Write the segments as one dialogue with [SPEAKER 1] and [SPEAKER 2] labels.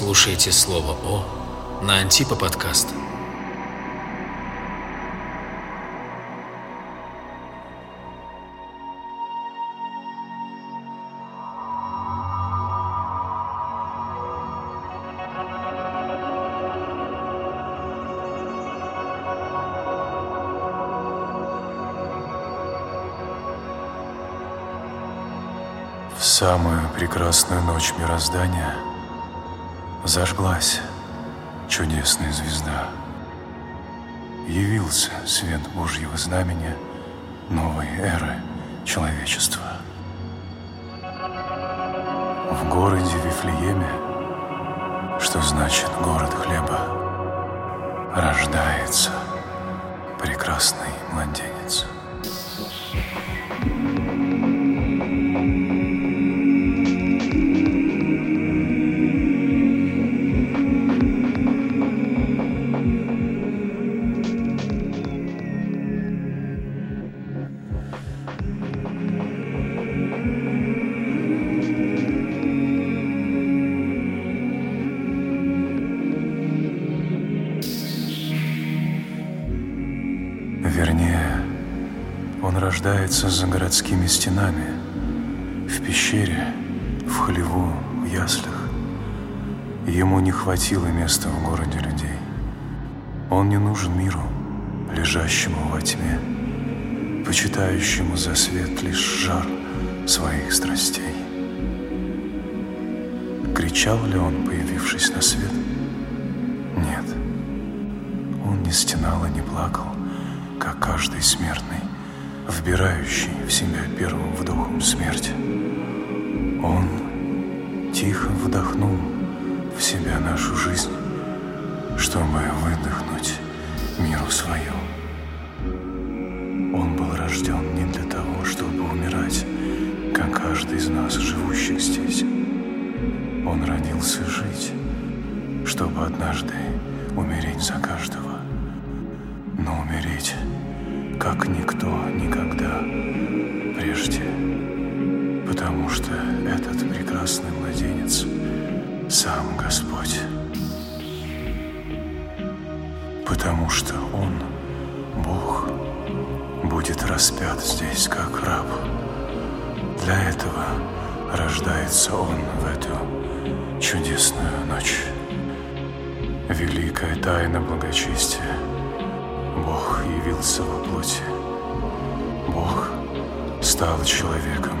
[SPEAKER 1] слушаете слово «О» на Антипа подкаст.
[SPEAKER 2] В самую прекрасную ночь мироздания зажглась чудесная звезда. Явился свет Божьего знамения новой эры человечества. В городе Вифлееме, что значит город хлеба, рождается прекрасный младенец. Рождается за городскими стенами, в пещере, в хлеву, в яслях. Ему не хватило места в городе людей. Он не нужен миру, лежащему во тьме, почитающему за свет лишь жар своих страстей. Кричал ли он, появившись на свет? Нет. Он не стенал и не плакал, как каждый смертный, вбирающий в себя первым вдохом смерти. Он тихо вдохнул в себя нашу жизнь, чтобы выдохнуть миру свою. Он был рожден не для того, чтобы умирать, как каждый из нас, живущих здесь. Он родился жить, чтобы однажды умереть за каждого. Но умереть, как никто никогда прежде. Потому что этот прекрасный младенец сам Господь. Потому что Он, Бог, будет распят здесь как раб. Для этого рождается Он в эту чудесную ночь. Великая тайна благочестия. Бог явился во плоти. Бог стал человеком,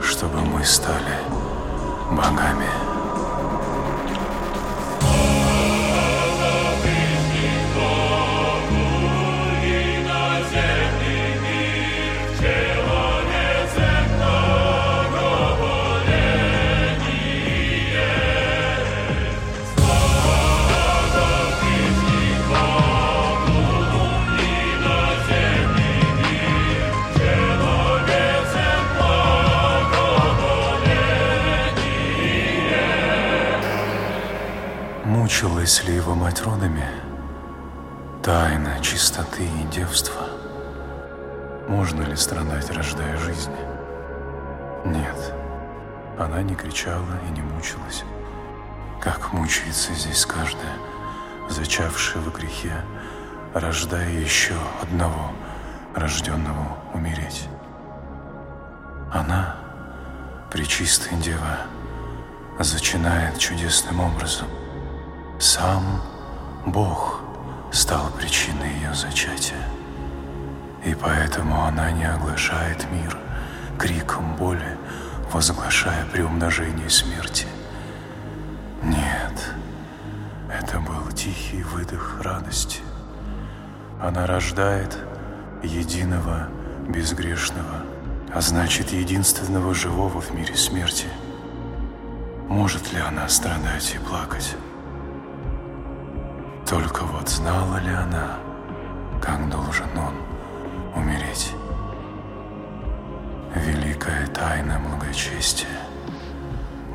[SPEAKER 2] чтобы мы стали богами. Мать родами? Тайна чистоты и девства. Можно ли страдать, рождая жизнь? Нет. Она не кричала и не мучилась. Как мучается здесь каждая, зачавшая в грехе, рождая еще одного, рожденного умереть. Она, Пречистая Дева, зачинает чудесным образом. Сам Бог стал причиной ее зачатия. И поэтому она не оглашает мир криком боли, возглашая приумножение смерти. Нет, это был тихий выдох радости. Она рождает единого безгрешного, а значит, единственного живого в мире смерти. Может ли она страдать и плакать? Только вот знала ли она, как должен он умереть? Великая тайна благочестия.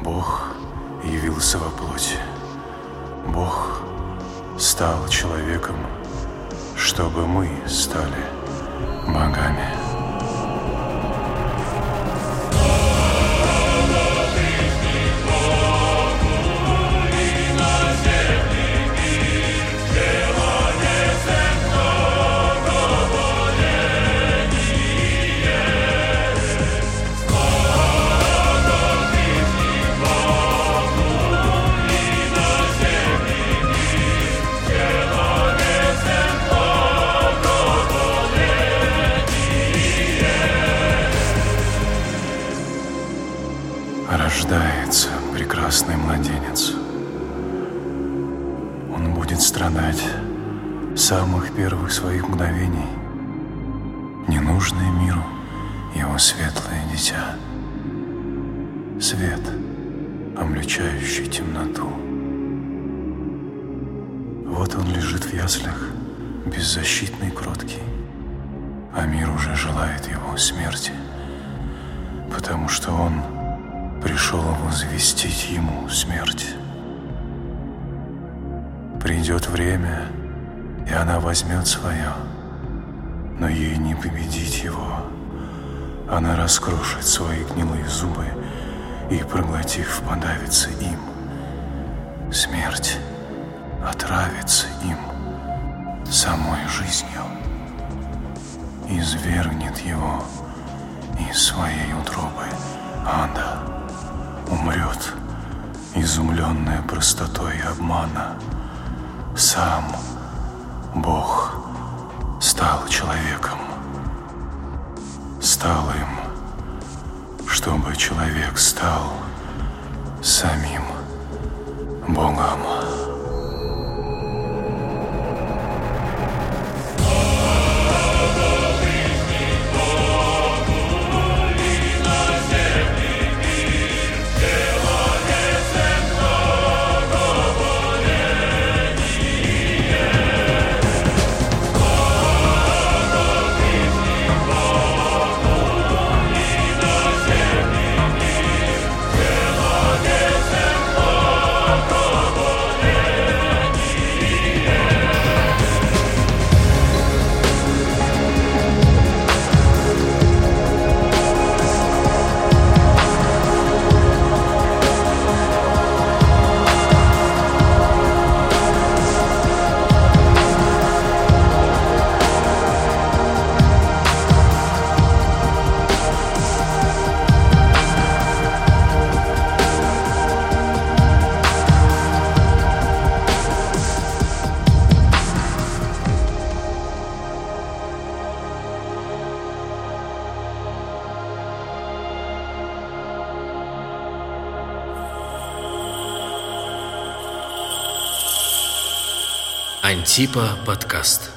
[SPEAKER 2] Бог явился во плоти. Бог стал человеком, чтобы мы стали богами.
[SPEAKER 3] несчастный младенец.
[SPEAKER 2] Он будет страдать самых первых своих мгновений. Ненужное миру его светлое дитя. Свет, обличающий темноту. Вот он лежит в яслях, беззащитный, кроткий. А мир уже желает его смерти, потому что он — пришел возвестить ему смерть. Придет время, и она возьмет свое, но ей не победить его. Она раскрошит свои гнилые зубы и, проглотив, подавится им. Смерть отравится им самой жизнью, извергнет его из своей утробы умрет, изумленная простотой обмана. Сам Бог стал человеком, стал им, чтобы человек стал самим Богом.
[SPEAKER 1] Антипа подкаст.